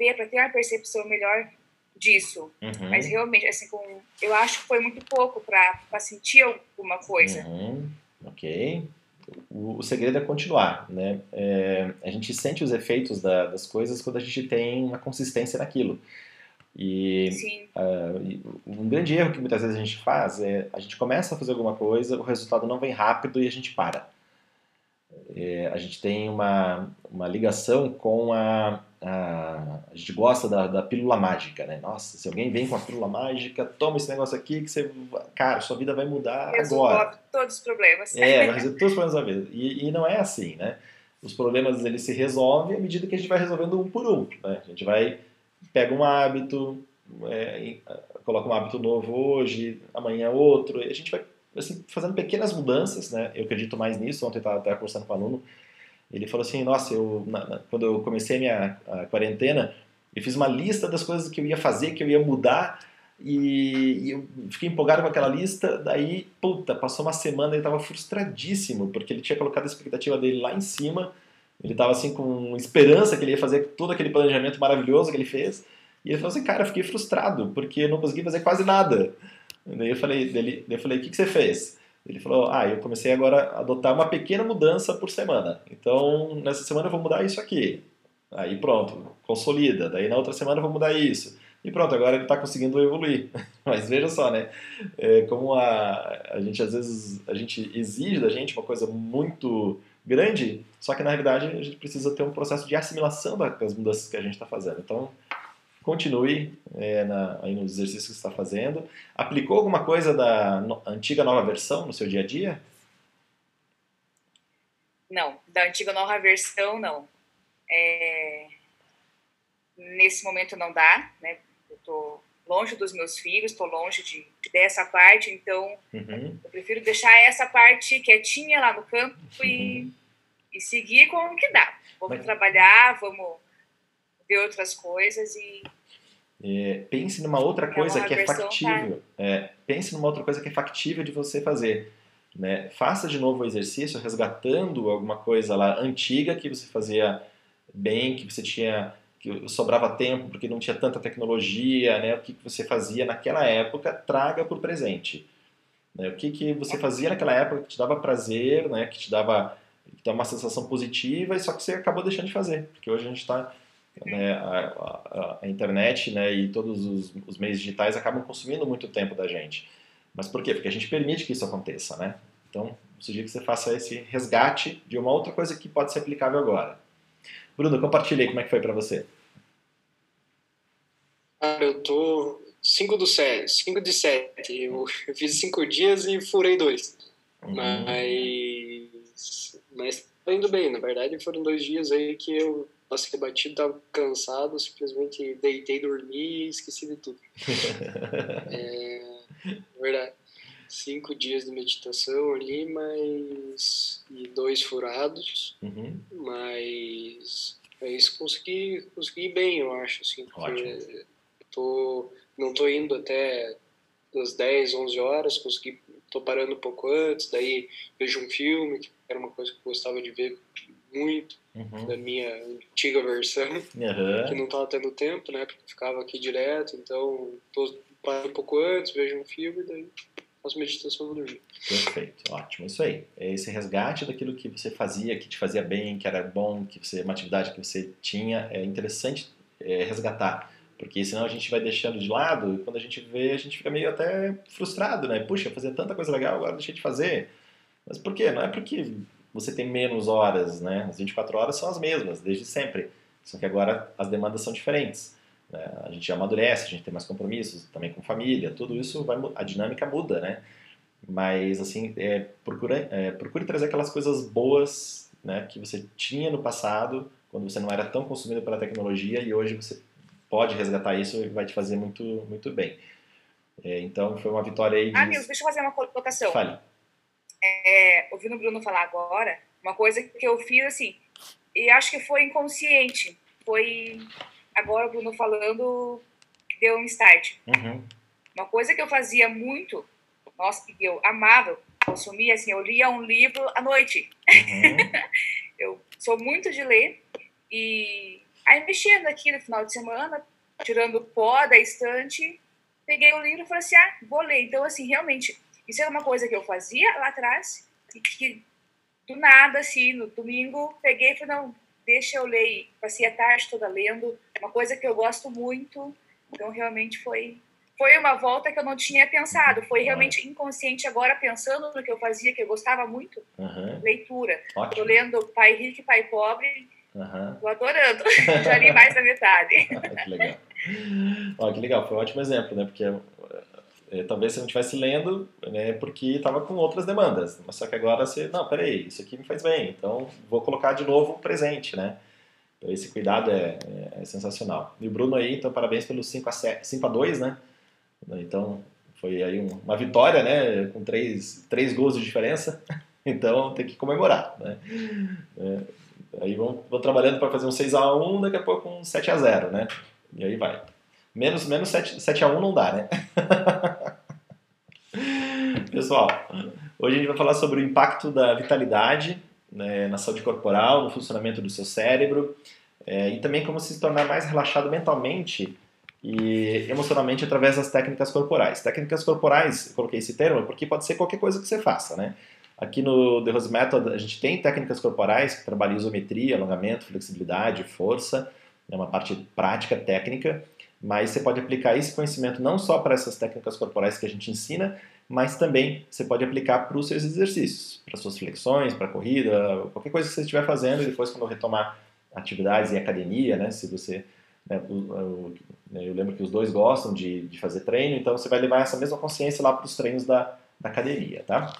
perceber, para ter uma percepção melhor disso. Uhum. Mas realmente, assim, com, eu acho que foi muito pouco para sentir alguma coisa. Uhum. Ok. O, o segredo é continuar, né? É, a gente sente os efeitos da, das coisas quando a gente tem uma consistência naquilo. E Sim, uh, um grande erro que muitas vezes a gente faz é a gente começa a fazer alguma coisa, o resultado não vem rápido e a gente para. É, a gente tem uma, uma ligação com a, a. A gente gosta da, da pílula mágica, né? Nossa, se alguém vem com a pílula mágica, toma esse negócio aqui que você. Cara, sua vida vai mudar agora. resolve todos os problemas. É, vai resolver todos os problemas da vida. E, e não é assim, né? Os problemas eles se resolvem à medida que a gente vai resolvendo um por um. Né? A gente vai, pega um hábito, é, coloca um hábito novo hoje, amanhã outro, e a gente vai assim, fazendo pequenas mudanças, né? Eu acredito mais nisso. Ontem eu estava conversando com um aluno, ele falou assim, nossa, eu, na, na, quando eu comecei minha a quarentena, eu fiz uma lista das coisas que eu ia fazer, que eu ia mudar, e, e eu fiquei empolgado com aquela lista, daí, puta, passou uma semana e ele estava frustradíssimo, porque ele tinha colocado a expectativa dele lá em cima, ele estava assim com esperança que ele ia fazer todo aquele planejamento maravilhoso que ele fez, e ele falou assim, cara, eu fiquei frustrado, porque eu não consegui fazer quase nada. Daí eu falei, dele, eu falei, o que, que você fez? Ele falou, ah, eu comecei agora a adotar uma pequena mudança por semana. Então, nessa semana eu vou mudar isso aqui. Aí pronto, consolida. Daí na outra semana eu vou mudar isso. E pronto, agora ele está conseguindo evoluir. Mas veja só, né? É, como a, a gente às vezes a gente exige da gente uma coisa muito grande, só que na realidade a gente precisa ter um processo de assimilação das mudanças que a gente está fazendo. Então, continue é, na, aí nos exercícios que você está fazendo. Aplicou alguma coisa da no, antiga nova versão no seu dia a dia? Não, da antiga nova versão, não. É... Nesse momento não dá, né? Eu tô longe dos meus filhos, tô longe de, dessa parte, então Uhum. eu prefiro deixar essa parte quietinha lá no campo e, e seguir com o que dá. Vamos Mas- trabalhar, vamos ver outras coisas e É, pense numa outra Pra coisa uma que é factível. É, pense numa outra coisa que é factível de você fazer. Né? Faça de novo o exercício resgatando alguma coisa lá antiga que você fazia bem, que você tinha que sobrava tempo porque não tinha tanta tecnologia, né? O que que você fazia naquela época, traga para o presente. Né? O que que você fazia naquela época que te dava prazer, né? Que te dava, que dava uma sensação positiva, e só que você acabou deixando de fazer, porque hoje a gente está né, a, a- a internet né, e todos os, os meios digitais acabam consumindo muito tempo da gente. Mas por quê? Porque a gente permite que isso aconteça, né? Então, sugiro que você faça esse resgate de uma outra coisa que pode ser aplicável agora. Bruno, compartilha aí como é que foi para você. Cara, eu tô 5 do 7, 5 de 7. Eu, eu fiz 5 dias e furei dois. Uhum. Mas. Mas tá indo bem. Na verdade, foram dois dias aí que eu passei batido, tava cansado, simplesmente deitei, dormi e esqueci de tudo. É, verdade. Cinco dias de meditação ali, mas. e dois furados, Uhum. mas. Mas consegui, consegui ir bem, eu acho, assim, porque Ótimo. tô, não tô indo até das 10, 11 horas, consegui, tô parando um pouco antes, daí vejo um filme, que era uma coisa que eu gostava de ver muito, Uhum. da minha antiga versão, que Aham. não tava tendo tempo, né, porque ficava aqui direto, então tô parando um pouco antes, vejo um filme, daí faço meditação e vou dormir. Perfeito, ótimo. Isso aí. É esse resgate daquilo que você fazia, que te fazia bem, que era bom, que você, uma atividade que você tinha, é interessante é, resgatar. Porque senão a gente vai deixando de lado e quando a gente vê, a gente fica meio até frustrado, né? Puxa, fazia tanta coisa legal, agora deixei de fazer. Mas por quê? Não é porque você tem menos horas, né? As 24 horas são as mesmas, desde sempre. Só que agora as demandas são diferentes. né? A gente amadurece, a gente tem mais compromissos, também com família, tudo isso vai, a dinâmica muda, né? Mas, assim, é, procura, é, procure trazer aquelas coisas boas né, que você tinha no passado, quando você não era tão consumido pela tecnologia, e hoje você pode resgatar isso e vai te fazer muito, muito bem. É, então, foi uma vitória aí de... Ah, Nils, deixa eu fazer uma colocação. Fale. É, ouvindo o Bruno falar agora, uma coisa que eu fiz assim, e acho que foi inconsciente. Foi agora o Bruno falando que deu um start. Uhum. Uma coisa que eu fazia muito, nossa, que eu amava, consumia assim, eu lia um livro à noite. Uhum. Eu sou muito de ler e Aí mexendo aqui no final de semana, tirando o pó da estante, peguei o livro e falei assim, ah, vou ler. Então, assim, realmente, isso era uma coisa que eu fazia lá atrás, e que do nada, assim, no domingo, peguei e falei, não, deixa eu ler. Passei a tarde toda lendo, uma coisa que eu gosto muito. Então, realmente foi foi uma volta que eu não tinha pensado. Foi realmente inconsciente agora, pensando no que eu fazia, que eu gostava muito. Uhum. Leitura. Ótimo. Tô lendo Pai Rico e Pai Pobre. Uhum. Tô adorando. Já li mais da metade. que legal. Ó, que legal. Foi um ótimo exemplo, né? Porque é, talvez você não estivesse lendo né, porque estava com outras demandas. Mas só que agora você, não, peraí, isso aqui me faz bem. Então, vou colocar de novo presente, né? Então, esse cuidado é, é, é sensacional. E o Bruno aí, então, parabéns pelos 5 a, 7, 5 a 2, né? Então, foi aí uma vitória, né? Com três, três gols de diferença. Então, tem que comemorar, né? É, aí vão, vão trabalhando para fazer um 6x1, daqui a pouco um 7x0, né? E aí vai. Menos, menos 7, 7x1 não dá, né? Pessoal, hoje a gente vai falar sobre o impacto da vitalidade né, na saúde corporal, no funcionamento do seu cérebro é, e também como se tornar mais relaxado mentalmente e emocionalmente através das técnicas corporais. Técnicas corporais, coloquei esse termo porque pode ser qualquer coisa que você faça, né? Aqui no The Rose Method a gente tem técnicas corporais que trabalham isometria, alongamento, flexibilidade, força, é uma parte prática, técnica, mas você pode aplicar esse conhecimento não só para essas técnicas corporais que a gente ensina, mas também você pode aplicar para os seus exercícios, para suas flexões, para corrida, qualquer coisa que você estiver fazendo e depois quando retomar atividades em academia, né, se você né, né, eu lembro que os dois gostam de, de fazer treino, então você vai levar essa mesma consciência lá para os treinos da, da academia, tá?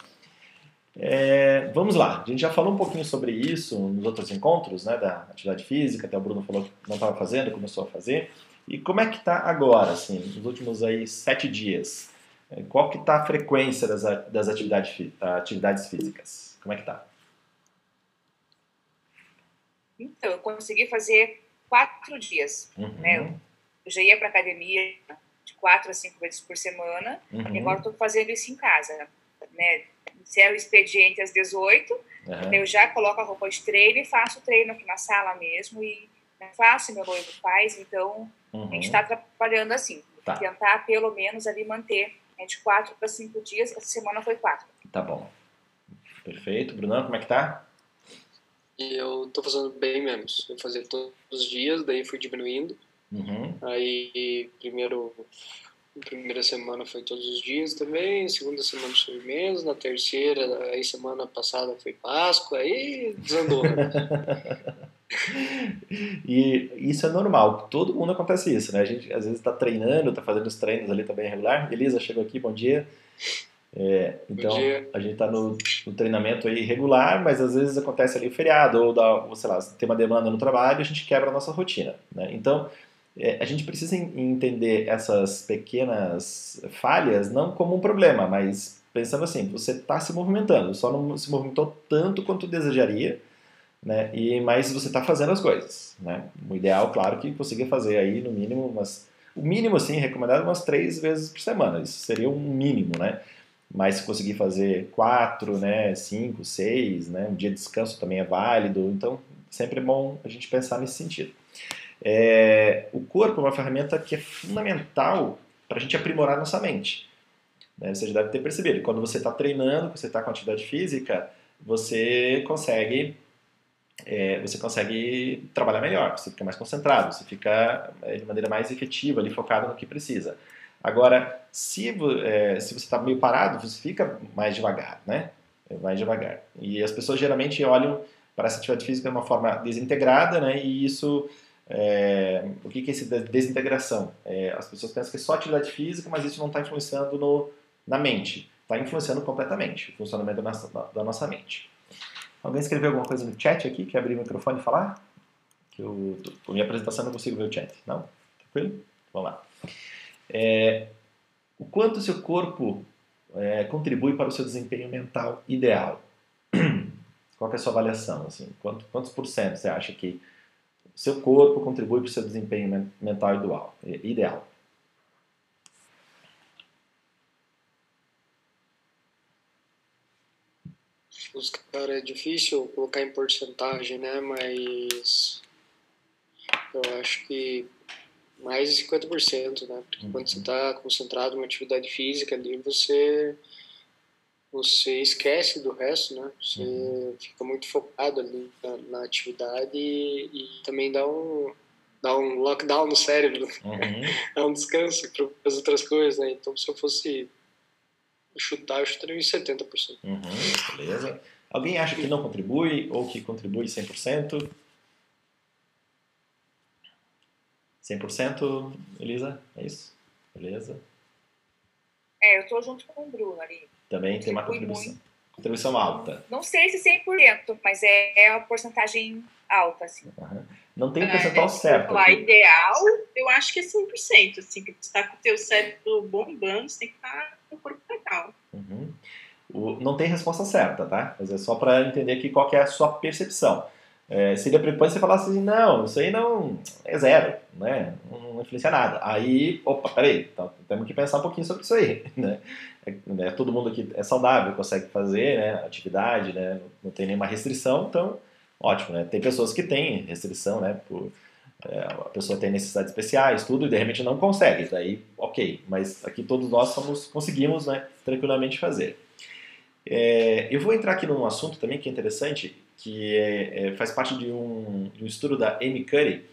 É, vamos lá, a gente já falou um pouquinho sobre isso nos outros encontros, né, da atividade física, até o Bruno falou que não estava fazendo, começou a fazer. E como é que está agora, assim, nos últimos aí sete dias? É, qual que está a frequência das, das atividades, atividades físicas? Como é que está? Então, eu consegui fazer quatro dias, uhum. né? Eu já ia para academia de quatro a cinco vezes por semana, uhum. e agora estou fazendo isso em casa, né? Encerro o expediente às 18, uhum. eu já coloco a roupa de treino e faço o treino aqui na sala mesmo, e né, faço, meu noivo faz, então a gente está trabalhando assim, Tá. tentar pelo menos ali manter né, de quatro para cinco dias, essa semana foi quatro. Tá bom. Perfeito. Brunão, como é que tá? Eu tô fazendo bem menos. Eu fazia todos os dias, daí fui diminuindo. Uhum. Aí, primeiro, primeira semana foi todos os dias também, segunda semana foi menos, na terceira, aí semana passada foi Páscoa, aí desandou. Né? e isso é normal, todo mundo acontece isso, né? A gente às vezes está treinando, está fazendo os treinos ali também regular. Elisa chegou aqui, bom dia. É, então dia. a gente está no, no, treinamento aí regular, mas às vezes acontece ali o feriado ou, dá, ou sei lá, tem uma demanda no trabalho, a gente quebra a nossa rotina, né? Então é, a gente precisa entender essas pequenas falhas não como um problema, mas pensando assim, você está se movimentando, só não se movimentou tanto quanto desejaria, né? E mas você está fazendo as coisas, né? O ideal, claro, que consiga fazer aí no mínimo umas, o mínimo assim recomendado umas três vezes por semana. Isso seria um mínimo, né? Mas se conseguir fazer quatro, né, cinco, seis, né, um dia de descanso também é válido. Então sempre é bom a gente pensar nesse sentido. É, o corpo é uma ferramenta que é fundamental para a gente aprimorar nossa mente. Né? Você já deve ter percebido. Quando você está treinando, quando você está com atividade física, você consegue é, você consegue trabalhar melhor, você fica mais concentrado, você fica é, de maneira mais efetiva, ali focado no que precisa. Agora, se, é, se você está meio parado, você fica mais devagar, né? Mais devagar. E as pessoas geralmente olham para essa atividade física de uma forma desintegrada, né? E isso é, o que, que é essa desintegração? É, as pessoas pensam que é só atividade física, mas isso não está influenciando no, na mente. Está influenciando completamente o funcionamento da nossa, da nossa mente. Alguém escreveu alguma coisa no chat aqui? Quer abrir o microfone e falar? Que eu, por minha apresentação não consigo ver o chat. Não? Tranquilo? Vamos lá. É, o quanto o seu corpo é, contribui para o seu desempenho mental ideal? Qual é a sua avaliação? Assim, quanto, quantos por cento você acha que o seu corpo contribui para o seu desempenho mental ideal? Cara, é difícil colocar em porcentagem, né? Mas Eu acho que mais de 50%, né? Porque uhum. quando você está concentrado em uma atividade física ali, você você esquece do resto, né? Você uhum. fica muito focado ali na, na atividade e, e, também dá um dá um lockdown no cérebro, uhum. dá um descanso para as outras coisas, né? Então, se eu fosse chutar, eu chutaria uns 70%. Uhum, beleza. Alguém acha que não contribui ou que contribui 100%? 100%, Elisa? É isso? Beleza? É, eu tô junto com o Bruno ali. Também tem uma contribuição. Muito. Contribuição alta. Não sei se 100%, mas é, é uma porcentagem alta, assim. Uhum. Não tem um percentual é, certo. O ideal, eu acho que é 100%, assim, que você tá com o teu cérebro bombando, você tem que estar tá com o corpo legal. Uhum. O, não tem resposta certa, tá? Mas é só para entender aqui qual é a sua percepção. É, seria depois você falasse assim, não, isso aí não é zero, né? Não influencia nada. Aí, opa, peraí, então, temos que pensar um pouquinho sobre isso aí, né? É, né? Todo mundo aqui é saudável, consegue fazer né, atividade, né? Não tem nenhuma restrição, então, ótimo, né? Tem pessoas que têm restrição, né? Por, é, a pessoa tem necessidades especiais, tudo, e de repente não consegue, daí, ok. Mas aqui todos nós somos, conseguimos, né? Tranquilamente fazer. É, eu vou entrar aqui num assunto também que é interessante, que é, é, faz parte de um, de um, estudo da Amy Curry.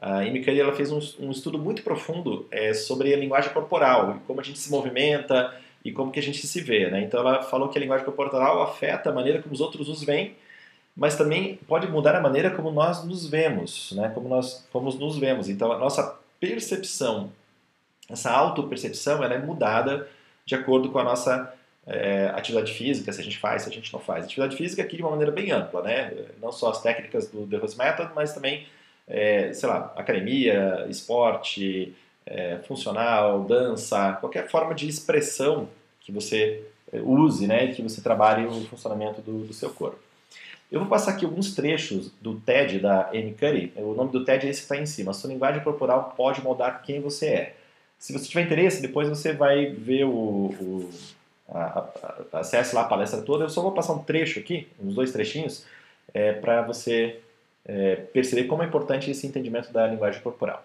A Amy Curry ela fez um, um estudo muito profundo é, sobre a linguagem corporal, como a gente se movimenta e como que a gente se vê. Né? Então ela falou que a linguagem corporal afeta a maneira como os outros nos veem, mas também pode mudar a maneira como nós nos vemos, né? como nós como nos vemos. Então a nossa percepção, essa autopercepção, ela é mudada de acordo com a nossa é, atividade física, se a gente faz, se a gente não faz. Atividade física aqui de uma maneira bem ampla, né? Não só as técnicas do The Rose Method, mas também, é, sei lá, academia, esporte, é, funcional, dança, qualquer forma de expressão que você use, né? Que você trabalhe o funcionamento do, do seu corpo. Eu vou passar aqui alguns trechos do TED da Amy Curry. O nome do TED é esse que está em cima. A sua linguagem corporal pode moldar quem você é. Se você tiver interesse, depois você vai ver o, o a, a, acesse lá a palestra toda. Eu só vou passar um trecho aqui, uns dois trechinhos, é, para você é, perceber como é importante esse entendimento da linguagem corporal.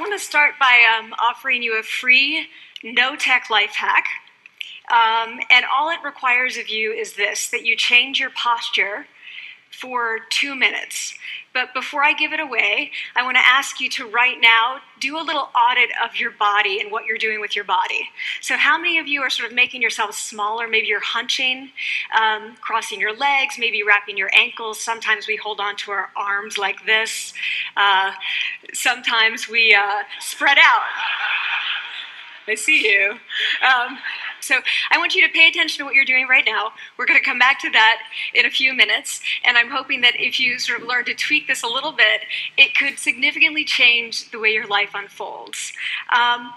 Want to start by um, offering you a free no tech life hack. Um, and all it requires of you is this that you change your posture for two minutes. But before I give it away, I want to ask you to right now do a little audit of your body and what you're doing with your body. So, how many of you are sort of making yourselves smaller? Maybe you're hunching, um, crossing your legs, maybe wrapping your ankles. Sometimes we hold on to our arms like this. Uh, sometimes we uh, spread out. I see you. Um, so I want you to pay attention to what you're doing right now. We're going to come back to that in a few minutes. And I'm hoping that if you sort of learn to tweak this a little bit, it could significantly change the way your life unfolds. Um,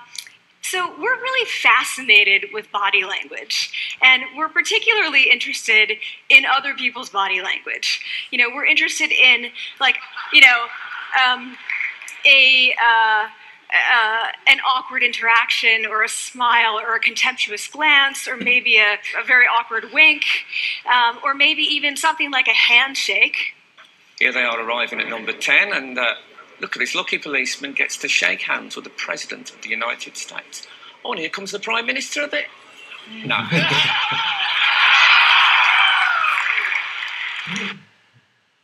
so, we're really fascinated with body language, and we're particularly interested in other people's body language. You know, we're interested in, like, you know, um, a. Uh, uh, an awkward interaction or a smile or a contemptuous glance or maybe a, a very awkward wink um, or maybe even something like a handshake. Here they are arriving at number 10 and uh, look at this lucky policeman gets to shake hands with the President of the United States. Oh, and here comes the Prime Minister of it. No.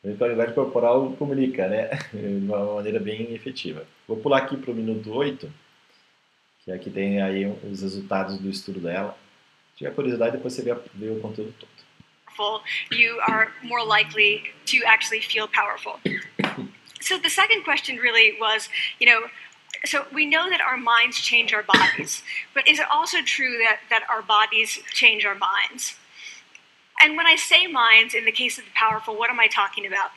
A qualidade corporal comunica, né? De uma maneira bem efetiva. Vou pular aqui para o minuto 8, que aqui tem aí os resultados do estudo dela. Se tiver curiosidade, depois você vê o conteúdo todo. You are more likely to actually feel powerful. so the second question really was, you know, so we know that our minds change our bodies, but is it also true that, that our bodies change our minds? And when I say minds, in the case of the powerful, what am I talking about?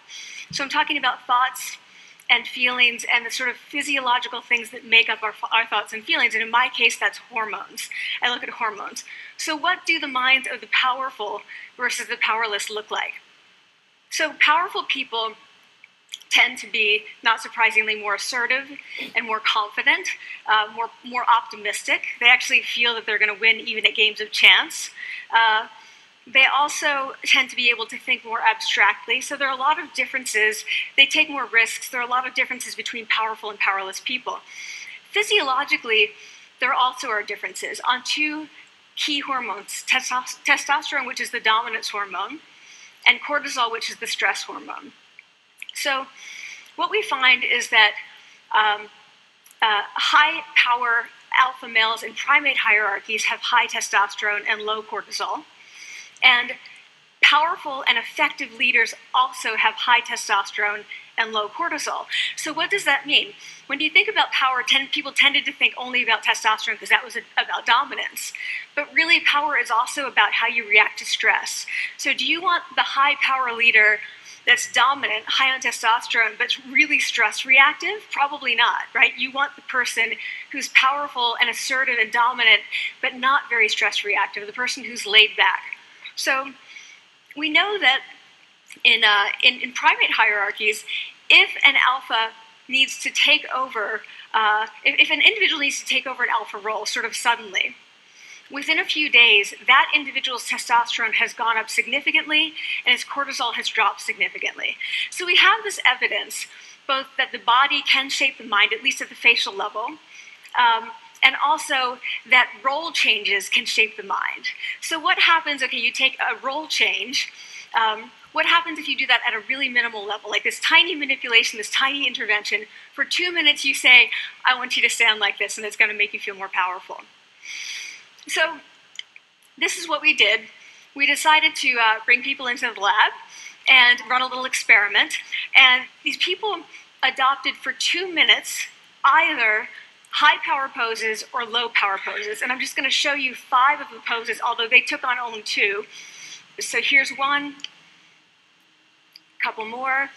So I'm talking about thoughts and feelings and the sort of physiological things that make up our, our thoughts and feelings. And in my case, that's hormones. I look at hormones. So, what do the minds of the powerful versus the powerless look like? So, powerful people tend to be, not surprisingly, more assertive and more confident, uh, more more optimistic. They actually feel that they're going to win even at games of chance. Uh, they also tend to be able to think more abstractly. So there are a lot of differences. They take more risks. There are a lot of differences between powerful and powerless people. Physiologically, there also are differences on two key hormones testosterone, which is the dominance hormone, and cortisol, which is the stress hormone. So, what we find is that um, uh, high power alpha males in primate hierarchies have high testosterone and low cortisol. And powerful and effective leaders also have high testosterone and low cortisol. So, what does that mean? When you think about power, ten, people tended to think only about testosterone because that was a, about dominance. But really, power is also about how you react to stress. So, do you want the high power leader that's dominant, high on testosterone, but really stress reactive? Probably not, right? You want the person who's powerful and assertive and dominant, but not very stress reactive, the person who's laid back. So we know that in, uh, in, in primate hierarchies, if an alpha needs to take over, uh, if, if, an individual needs to take over an alpha role sort of suddenly, within a few days, that individual's testosterone has gone up significantly and his cortisol has dropped significantly. So we have this evidence both that the body can shape the mind, at least at the facial level, um, and also that role changes can shape the mind. So, what happens? Okay, you take a role change. Um, what happens if you do that at a really minimal level, like this tiny manipulation, this tiny intervention? For two minutes, you say, I want you to stand like this, and it's going to make you feel more powerful. So, this is what we did. We decided to uh, bring people into the lab and run a little experiment. And these people adopted for two minutes either high power poses or low power poses. And I'm just going to show you five of the poses, although they took on only two. So here's one, a couple more.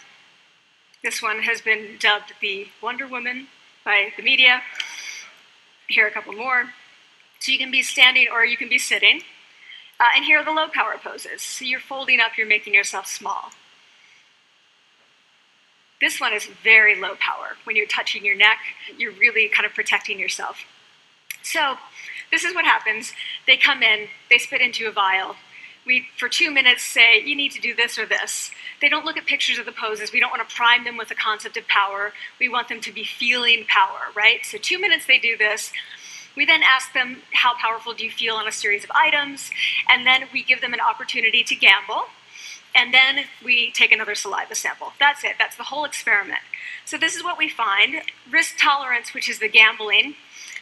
This one has been dubbed the Wonder Woman by the media. Here are a couple more. So you can be standing or you can be sitting. Uh, and here are the low power poses. So you're folding up, you're making yourself small. This one is very low power. When you're touching your neck, you're really kind of protecting yourself. So, this is what happens. They come in, they spit into a vial. We, for two minutes, say, you need to do this or this. They don't look at pictures of the poses. We don't want to prime them with the concept of power. We want them to be feeling power, right? So, two minutes they do this. We then ask them, how powerful do you feel on a series of items? And then we give them an opportunity to gamble and then we take another saliva sample. That's it. That's the whole experiment. So this is what we find. Risk tolerance, which is the gambling.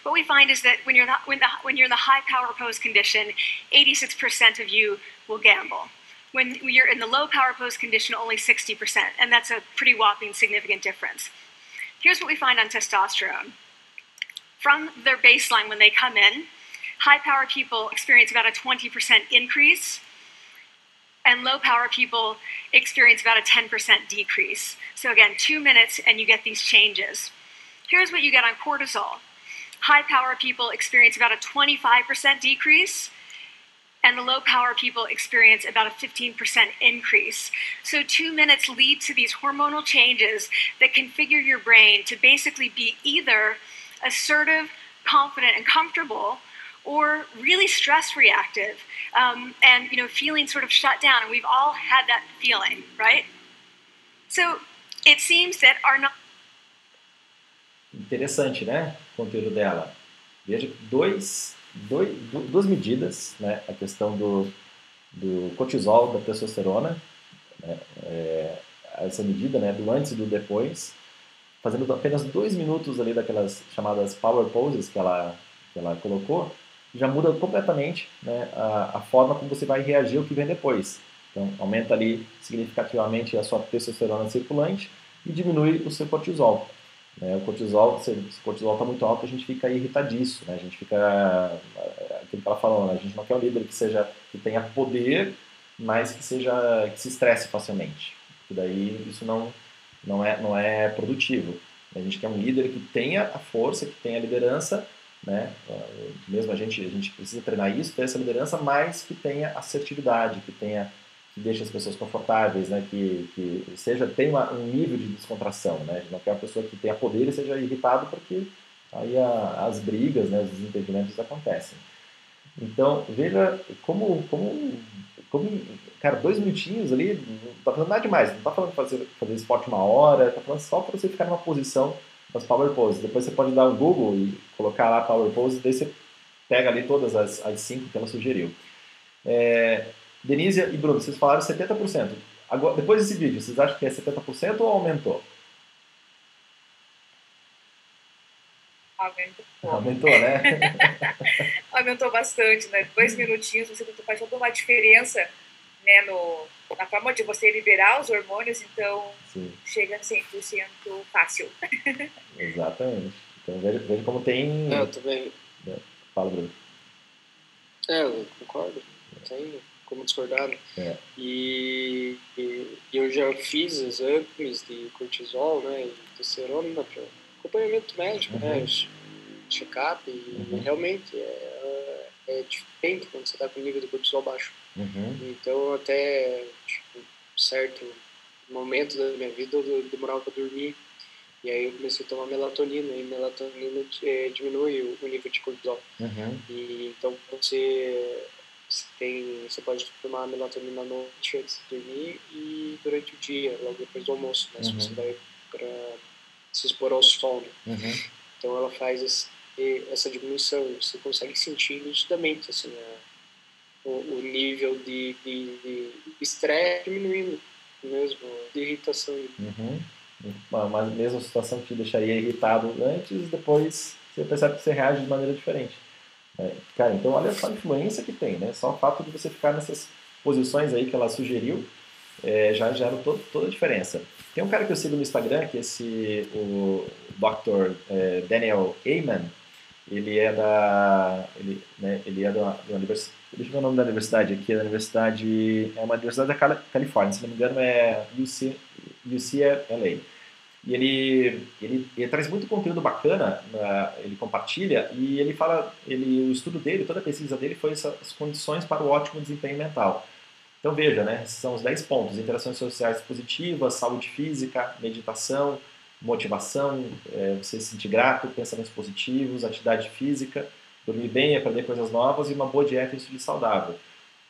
What we find is that when you're, when, the, when you're in the high power pose condition, 86% of you will gamble. When you're in the low power pose condition, only 60%, and that's a pretty whopping significant difference. Here's what we find on testosterone. From their baseline when they come in, high power people experience about a 20% increase and low power people experience about a 10% decrease. So, again, two minutes and you get these changes. Here's what you get on cortisol high power people experience about a 25% decrease, and the low power people experience about a 15% increase. So, two minutes lead to these hormonal changes that configure your brain to basically be either assertive, confident, and comfortable or really stress reactive um, and you know feeling sort of shut down and we've all had that feeling right so it seems that our not interessante né o conteúdo dela veja dois, dois duas medidas né a questão do, do cortisol da testosterona né? é, essa medida né do antes e do depois fazendo apenas dois minutos ali daquelas chamadas power poses que ela que ela colocou já muda completamente né, a, a, forma como você vai reagir ao que vem depois. Então, aumenta ali significativamente a sua testosterona circulante e diminui o seu cortisol. Né? O cortisol, se o cortisol está muito alto, a gente fica irritadiço, né? a gente fica, aquilo que ela falou, né? a gente não quer um líder que seja, que tenha poder, mas que seja, que se estresse facilmente. Porque daí isso não, não, é, não é produtivo. A gente quer um líder que tenha a força, que tenha a liderança, né? Mesmo a gente, a gente precisa treinar isso, ter essa liderança, mas que tenha assertividade, que tenha que deixa as pessoas confortáveis, né? Que, que seja tem um nível de descontração, né? Não quer uma pessoa que tenha poder e seja irritado porque aí a, as brigas, né? Os desentendimentos acontecem. Então veja como como como cara dois minutinhos ali não está fazendo nada demais, não está falando fazer fazer esporte uma hora, está falando só para você ficar numa posição das power poses. Depois você pode dar um Google e colocar lá power poses, daí você pega ali todas as, as cinco que ela sugeriu. É, Denise e Bruno, vocês falaram 70%. Agora, depois desse vídeo, vocês acham que é 70% ou aumentou? Aumentou. Aumentou, né? aumentou bastante, né? Dois minutinhos, você faz toda uma diferença né, no, na forma de você liberar os hormônios, então Sim. chega a 100% fácil. Exatamente. Então veja, veja como tem. É, eu também. Fala, Bruno. É, eu concordo. Tem como discordar. Né? É. E, e, eu já fiz exames de cortisol né, e testosterona para acompanhamento médico, né, uhum. né? Check-up, e uhum. realmente é, é diferente quando você está com o nível de cortisol baixo. Uhum. Então, até tipo, certo momento da minha vida, eu demorava para dormir. E aí eu comecei a tomar melatonina, e melatonina é, diminui o, nível de cortisol. Uhum. E então você você, tem, você pode tomar melatonina à noite antes de dormir e durante o dia, logo depois do almoço, né? Uhum. Se você vai para se expor ao sol. Né? Uhum. Então ela faz esse, essa diminuição. Você consegue sentir nitidamente assim, a, o, o, nível de estresse diminuindo mesmo, de irritação. Uhum. Mas mesma situação que te deixaria irritado antes, depois você percebe que você reage de maneira diferente. É, cara, então olha só a influência que tem, né? Só o fato de você ficar nessas posições aí que ela sugeriu é, já gera todo, toda a diferença. Tem um cara que eu sigo no Instagram, que é esse, o Dr. É, Daniel Amen, ele é da, ele, né, ele é da, da universidade, deixa eu ver o nome da universidade aqui, é da universidade, é uma universidade da Califórnia, se não me engano é UC, UCLA. E ele, ele, ele traz muito conteúdo bacana, ele compartilha e ele fala, ele, o estudo dele, toda a pesquisa dele foi essas condições para o ótimo desempenho mental. Então veja, né, são os 10 pontos, interações sociais positivas, saúde física, meditação, motivação, é, você se sentir grato, pensamentos positivos, atividade física, dormir bem, aprender coisas novas e uma boa dieta e estilo saudável.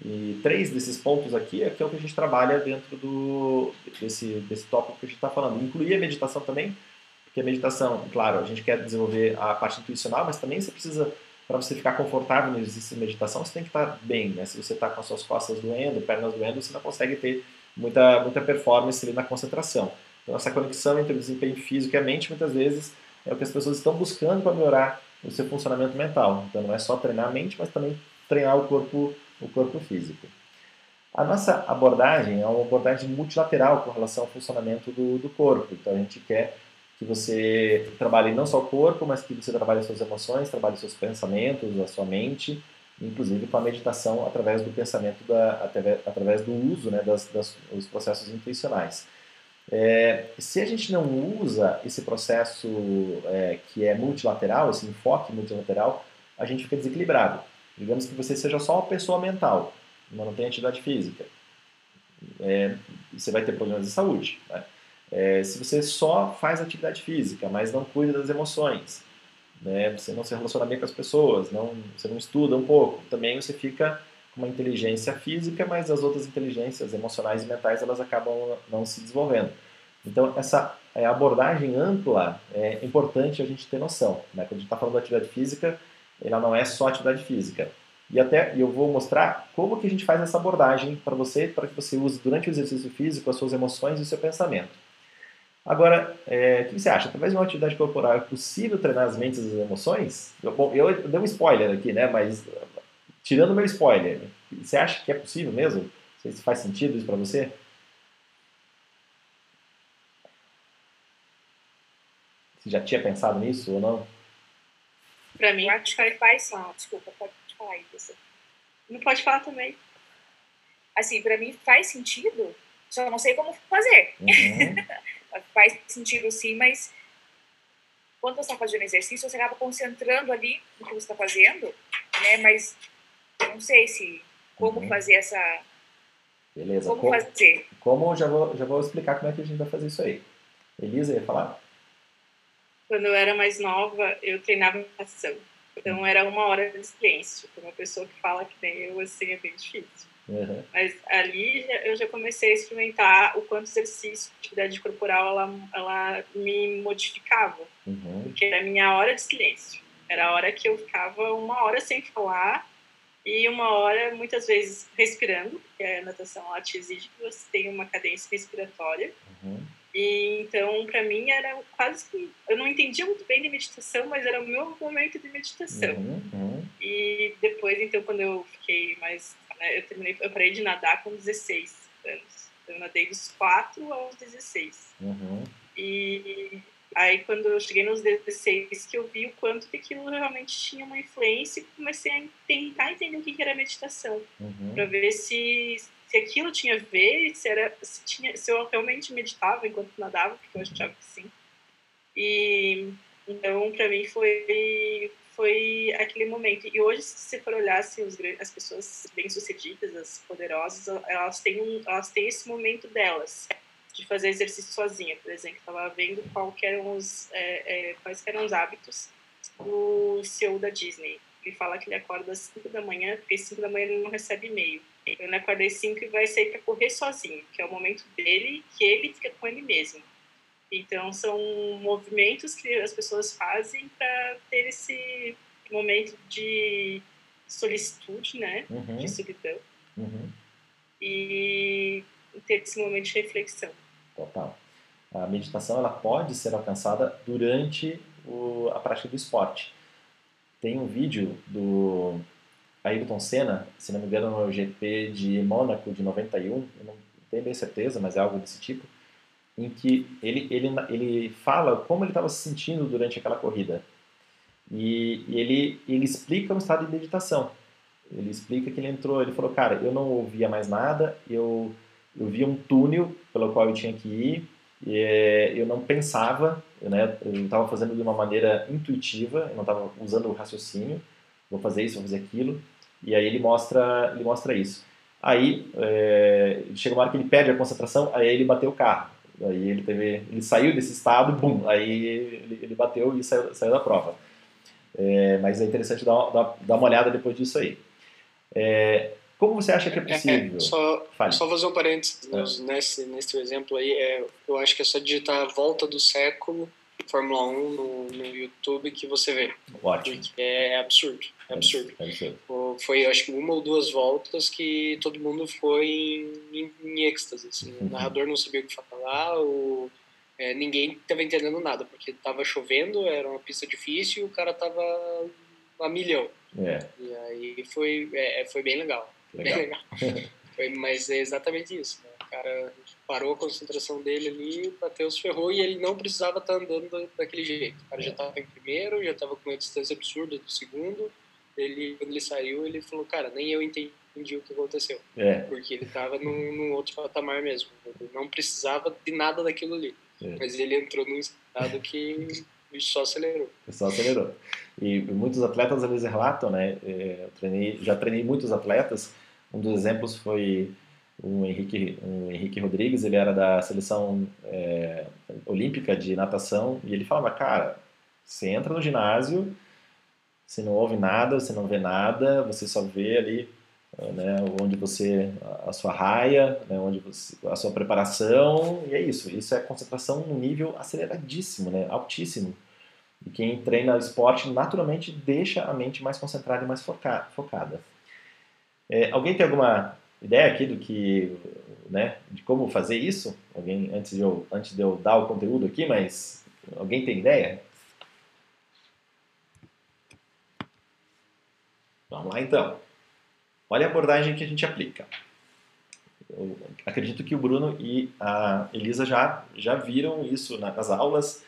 E três desses pontos aqui é, que é o que a gente trabalha dentro do, desse, desse tópico que a gente está falando. Incluir a meditação também, porque a meditação, claro, a gente quer desenvolver a parte intuicional, mas também você precisa, para você ficar confortável no exercício de meditação, você tem que estar tá bem. Né? Se você está com as suas costas doendo, pernas doendo, você não consegue ter muita, muita performance ali na concentração. Então, essa conexão entre o desempenho físico e a mente, muitas vezes, é o que as pessoas estão buscando para melhorar o seu funcionamento mental. Então, não é só treinar a mente, mas também treinar o corpo o corpo físico. A nossa abordagem é uma abordagem multilateral com relação ao funcionamento do, do corpo. Então a gente quer que você trabalhe não só o corpo, mas que você trabalhe as suas emoções, trabalhe os seus pensamentos, a sua mente, inclusive com a meditação através do pensamento, da, através do uso né, das, das, dos processos intuicionais. É, se a gente não usa esse processo é, que é multilateral, esse enfoque multilateral, a gente fica desequilibrado. Digamos que você seja só uma pessoa mental, mas não tem atividade física. É, você vai ter problemas de saúde. Né? É, se você só faz atividade física, mas não cuida das emoções, né? você não se relaciona bem com as pessoas, não, você não estuda um pouco, também você fica com uma inteligência física, mas as outras inteligências emocionais e mentais elas acabam não se desenvolvendo. Então, essa é, abordagem ampla é importante a gente ter noção. Né? Quando a gente está falando de atividade física, ela não é só atividade física. E até eu vou mostrar como que a gente faz essa abordagem para você, para que você use durante o exercício físico as suas emoções e o seu pensamento. Agora, é, o que você acha? Através de uma atividade corporal é possível treinar as mentes e as emoções? Eu, bom, eu, dei um spoiler aqui, né? Mas tirando meu spoiler, você acha que é possível mesmo? Não sei se faz sentido isso para você? Você já tinha pensado nisso ou não? Pra mim, acho que faz. Ah, desculpa, pode falar aí, você. Não pode falar também. Assim, pra mim faz sentido, só não sei como fazer. Uhum. faz sentido sim, mas quando você está fazendo exercício, você acaba concentrando ali no que você está fazendo, né? Mas eu não sei se como uhum. fazer essa Beleza. Como Co- fazer? Como já vou, já vou explicar como é que a gente vai fazer isso aí. Elisa ia falar? Quando eu era mais nova, eu treinava natação. Então era uma hora de silêncio. Para uma pessoa que fala que nem eu, assim, é bem difícil. Uhum. Mas ali eu já comecei a experimentar o quanto exercício, atividade corporal, ela, ela me modificava. Uhum. Porque era a minha hora de silêncio. Era a hora que eu ficava uma hora sem falar e uma hora, muitas vezes, respirando, porque a natação ela te exige que você tenha uma cadência respiratória. Uhum. E então, para mim, era quase que. Eu não entendia muito bem de meditação, mas era o meu momento de meditação. Uhum. Uhum. E depois, então, quando eu fiquei mais. né, eu, terminei, eu parei de nadar com 16 anos. Eu nadei dos 4 aos 16. Uhum. E aí, quando eu cheguei nos 16, que eu vi o quanto que aquilo realmente tinha uma influência e comecei a tentar entender o que que era meditação Uhum. para ver se, se aquilo tinha a ver, se, era, se, tinha, se eu realmente meditava enquanto nadava, porque eu achava que sim. E então, para mim, foi, foi aquele momento. E hoje, se você for olhar assim, os, as pessoas bem-sucedidas, as poderosas, elas têm, um, elas têm esse momento delas, de fazer exercício sozinha. Por exemplo, estava vendo qual eram os, é, é, quais eram os hábitos do CEO da Disney. Ele fala que ele acorda às 5 da manhã, porque às 5 da manhã ele não recebe e-mail. Ele acorda às 5 e vai sair para correr sozinho, que é o momento dele, que ele fica com ele mesmo. Então, são movimentos que as pessoas fazem para ter esse momento de solicitude, né? Uhum. De solidão. Uhum. E ter esse momento de reflexão. Total. A meditação ela pode ser alcançada durante o- a prática do esporte. Tem um vídeo do Ayrton Senna, se não me engano, no GP de Mônaco de 91, eu não tenho bem certeza, mas é algo desse tipo, em que ele, ele, ele fala como ele estava se sentindo durante aquela corrida. E, e ele, ele explica um estado de meditação. Ele explica que ele entrou, ele falou, cara, eu não ouvia mais nada, eu eu via um túnel pelo qual eu tinha que ir, e eh, eu não pensava, né, eu estava fazendo de uma maneira intuitiva, eu não estava usando o raciocínio, vou fazer isso, vou fazer aquilo, e aí ele mostra, ele mostra isso. Aí é, chega uma hora que ele perde a concentração, aí ele bateu o carro, aí ele teve, ele saiu desse estado, bum, aí ele, ele bateu e saiu, saiu da prova. É, mas é interessante dar, dar, dar uma olhada depois disso aí. É, como você acha que é possível? É, só, Fale. só fazer um parênteses É. nesse, nesse exemplo aí, é, eu acho que é só digitar Volta do Século Fórmula 1 no, no YouTube que você vê. Ótimo. É absurdo, é absurdo. É absurdo. Foi, acho que uma ou duas voltas que todo mundo foi em, em êxtase. assim. O narrador não sabia o que falar, o, é, ninguém estava entendendo nada, porque estava chovendo, era uma pista difícil e o cara estava a milhão. É, E aí foi, é, foi bem legal. legal. Bem legal. Foi, mas é exatamente isso. Né? O cara parou a concentração dele ali, bateu, se ferrou e ele não precisava estar andando da- daquele jeito. O cara já estava em primeiro, já estava com uma distância absurda do segundo. Ele, quando ele saiu, ele falou: Cara, nem eu entendi o que aconteceu. É, Porque ele estava num, num outro patamar mesmo. Ele não precisava de nada daquilo ali. É. Mas ele entrou num estado que só acelerou. pessoal acelerou. E muitos atletas eles relatam, né? é, Eu treinei, já treinei muitos atletas. Um dos exemplos foi o Henrique, o Henrique Rodrigues. Ele era da seleção é, olímpica de natação e ele falava, cara, você entra no ginásio, você não ouve nada, você não vê nada, você só vê ali né, onde você a sua raia, né, onde você, a sua preparação e é isso. Isso é concentração no nível aceleradíssimo, né, altíssimo. E quem treina esporte naturalmente deixa a mente mais concentrada e mais foca- focada. É, alguém tem alguma ideia aqui do que, né, de como fazer isso? Alguém antes de eu antes de eu dar o conteúdo aqui, mas alguém tem ideia? Vamos lá então. Olha a abordagem que a gente aplica. Eu acredito que o Bruno e a Elisa já já viram isso na- nas aulas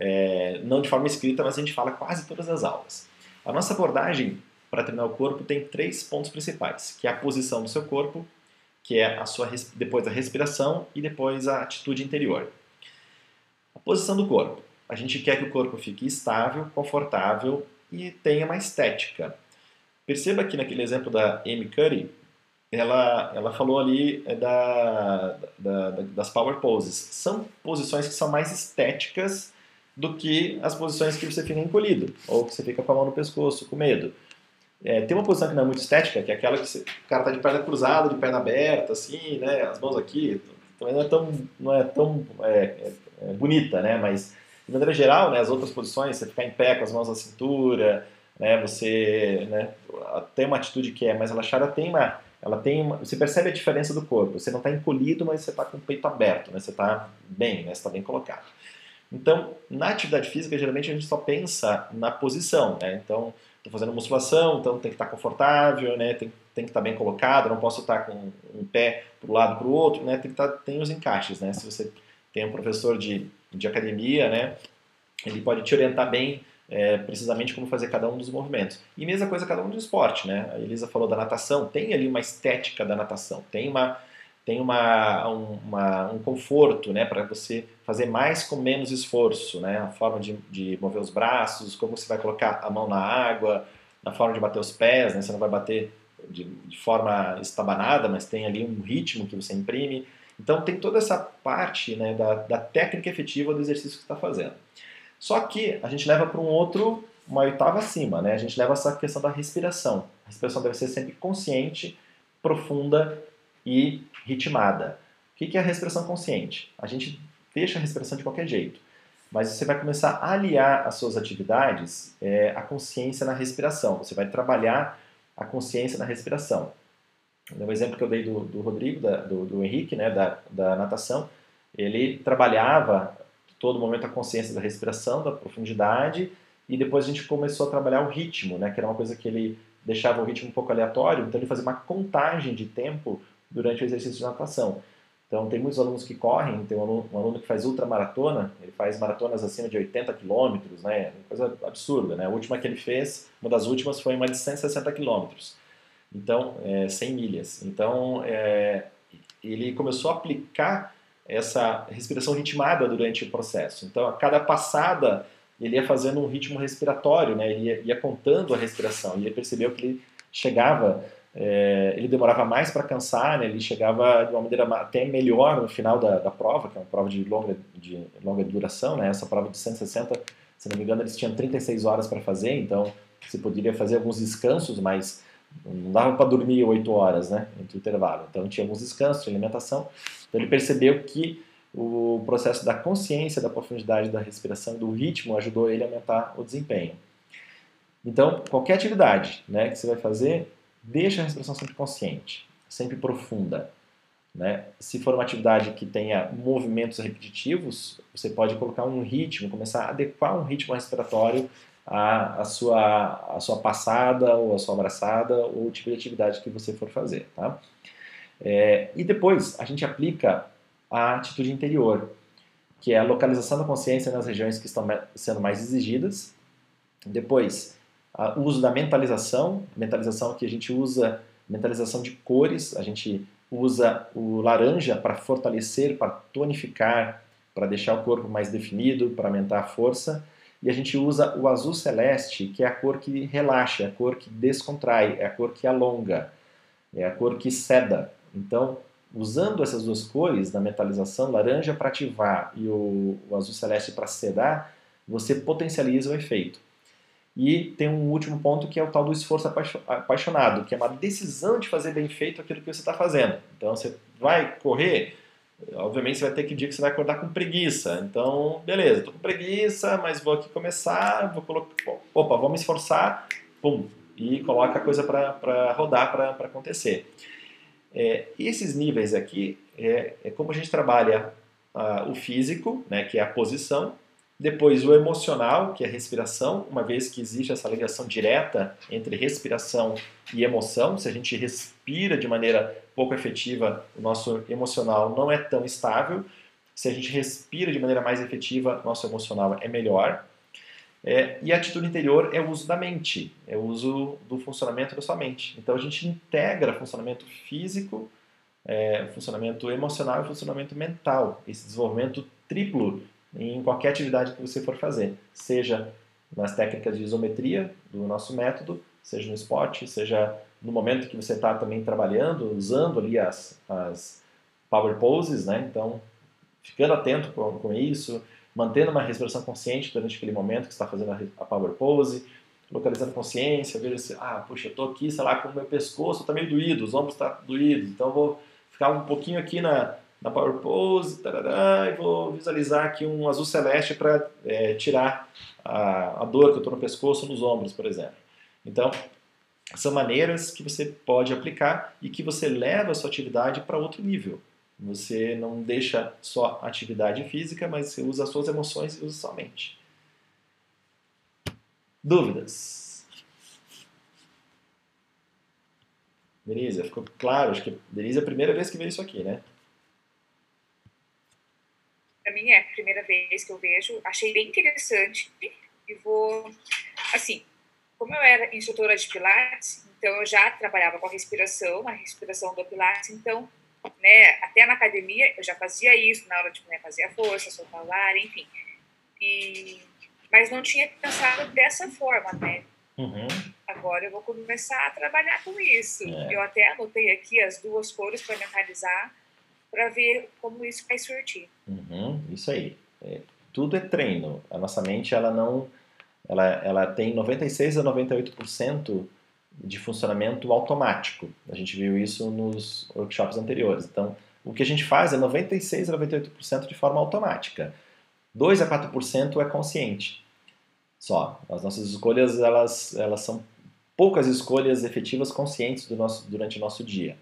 é, não de forma escrita, mas a gente fala quase todas as aulas. A nossa abordagem para treinar o corpo tem três pontos principais, que é a posição do seu corpo, que é a sua depois a respiração e depois a atitude interior. A posição do corpo. A gente quer que o corpo fique estável, confortável e tenha uma estética. Perceba que naquele exemplo da Amy Curry, ela, ela falou ali é, da, da, da, das power poses. São posições que são mais estéticas do que as posições que você fica encolhido, ou que você fica com a mão no pescoço, com medo. É, tem uma posição que não é muito estética, que é aquela que você, o cara está de perna cruzada, de perna aberta, assim, né, as mãos aqui, também não é tão, não é tão é, é, é, bonita, né, mas de maneira geral, né, as outras posições, você ficar em pé com as mãos na cintura, né, você né, tem uma atitude que é mais relaxada, tem uma, ela tem uma, você percebe a diferença do corpo, você não está encolhido, mas você está com o peito aberto, né, você está bem, né, você está bem colocado. Então, na atividade física, geralmente a gente só pensa na posição, né, então estou fazendo musculação, então tem que estar confortável, né? Tem, tem que estar bem colocado, não posso estar com um pé para o lado para o outro, né? Tem que estar, tem os encaixes, né? Se você tem um professor de, de academia, né? Ele pode te orientar bem é, precisamente como fazer cada um dos movimentos. E mesma coisa cada um do esporte, né? A Elisa falou da natação, tem ali uma estética da natação, tem uma tem uma, um, uma, um conforto né, para você fazer mais com menos esforço, né? A forma de, de mover os braços, como você vai colocar a mão na água, a forma de bater os pés, né? Você não vai bater de, de forma estabanada, mas tem ali um ritmo que você imprime. Então tem toda essa parte né, da, da técnica efetiva do exercício que você está fazendo. Só que a gente leva para um outro, uma oitava acima, né? A gente leva essa questão da respiração. A respiração deve ser sempre consciente, profunda e ritmada. O que é a respiração consciente? A gente deixa a respiração de qualquer jeito, mas você vai começar a aliar as suas atividades é, à consciência na respiração. Você vai trabalhar a consciência na respiração. O exemplo que eu dei do, do Rodrigo, da, do, do, Henrique, né, da, da natação, ele trabalhava todo momento a consciência da respiração, da profundidade, e depois a gente começou a trabalhar o ritmo, né, que era uma coisa que ele deixava o ritmo um pouco aleatório, então ele fazia uma contagem de tempo durante o exercício de natação. Então, tem muitos alunos que correm, tem um aluno, um aluno que faz ultramaratona, ele faz maratonas acima de 80 quilômetros, né? Coisa absurda, né? A última que ele fez, uma das últimas, foi uma de 160 quilômetros. Então, é, 100 milhas. Então, é, ele começou a aplicar essa respiração ritmada durante o processo. Então, a cada passada, ele ia fazendo um ritmo respiratório, né? Ele ia, ia contando a respiração. E ele percebeu que ele chegava é, ele demorava mais para cansar, né? ele chegava de uma maneira até melhor no final da, da prova, que é uma prova de longa, de longa duração, né? essa prova de 160, se não me engano, eles tinham 36 horas para fazer, então você poderia fazer alguns descansos, mas não dava para dormir 8 horas né? entre o intervalo. Então tinha alguns descansos, alimentação. Então ele percebeu que o processo da consciência, da profundidade da respiração, do ritmo, ajudou ele a aumentar o desempenho. Então, qualquer atividade né, que você vai fazer, Deixa a respiração sempre consciente, sempre profunda. Né? Se for uma atividade que tenha movimentos repetitivos, você pode colocar um ritmo, começar a adequar um ritmo respiratório à, à, sua, à sua passada ou à sua abraçada ou tipo de atividade que você for fazer. Tá? É, e depois a gente aplica a atitude interior, que é a localização da consciência nas regiões que estão sendo mais exigidas. Depois, o uso da mentalização, mentalização que a gente usa, mentalização de cores, a gente usa o laranja para fortalecer, para tonificar, para deixar o corpo mais definido, para aumentar a força, e a gente usa o azul celeste, que é a cor que relaxa, é a cor que descontrai, é a cor que alonga, é a cor que seda. Então, usando essas duas cores na mentalização, laranja para ativar e o, o azul celeste para sedar, você potencializa o efeito. E tem um último ponto que é o tal do esforço apaixonado, que é uma decisão de fazer bem feito aquilo que você está fazendo. Então você vai correr, obviamente você vai ter que dia que você vai acordar com preguiça. Então, beleza, estou com preguiça, mas vou aqui começar, vou colocar, opa, vou me esforçar, pum, e coloca a coisa para rodar, para acontecer. É, esses níveis aqui é, é, como a gente trabalha uh, o físico, né, que é a posição, depois, o emocional, que é a respiração, uma vez que existe essa ligação direta entre respiração e emoção. Se a gente respira de maneira pouco efetiva, o nosso emocional não é tão estável. Se a gente respira de maneira mais efetiva, nosso emocional é melhor. É, e a atitude interior é o uso da mente, é o uso do funcionamento da sua mente. Então a gente integra funcionamento físico, é, funcionamento emocional e funcionamento mental. Esse desenvolvimento triplo em qualquer atividade que você for fazer, seja nas técnicas de isometria do nosso método, seja no esporte, seja no momento que você está também trabalhando, usando ali as, as power poses, né? Então, ficando atento com, com isso, mantendo uma respiração consciente durante aquele momento que está fazendo a, power pose, localizando consciência, veja se, ah, puxa, eu estou aqui, sei lá, com o meu pescoço está meio doído, os ombros estão tá doídos, então vou ficar um pouquinho aqui na, na power pose, tarará, e vou visualizar aqui um azul celeste para é, tirar a, a dor que eu estou no pescoço, nos ombros, por exemplo. Então, são maneiras que você pode aplicar e que você leva a sua atividade para outro nível. Você não deixa só atividade física, mas você usa as suas emoções e usa sua mente. Dúvidas? Denise, ficou claro? Acho que Denise é a primeira vez que vê isso aqui, né? Para mim é a primeira vez que eu vejo. Achei bem interessante e vou. Assim, como eu era instrutora de Pilates, então eu já trabalhava com a respiração, a respiração do Pilates, então né, até na academia eu já fazia isso, na hora de né, fazer a força, soltar o ar, enfim. E, mas não tinha pensado dessa forma, né? Uhum. Agora eu vou começar a trabalhar com isso. É. Eu até anotei aqui as duas cores para mentalizar, para ver como isso vai surtir. Uhum, isso aí. É, tudo é treino. A nossa mente, ela não... Ela, ela tem 96 a 98% de funcionamento automático. A gente viu isso nos workshops anteriores. Então, o que a gente faz é 96 a 98% de forma automática. 2 a 4% é consciente. Só. As nossas escolhas, elas, elas são poucas escolhas efetivas conscientes do nosso, durante o nosso dia.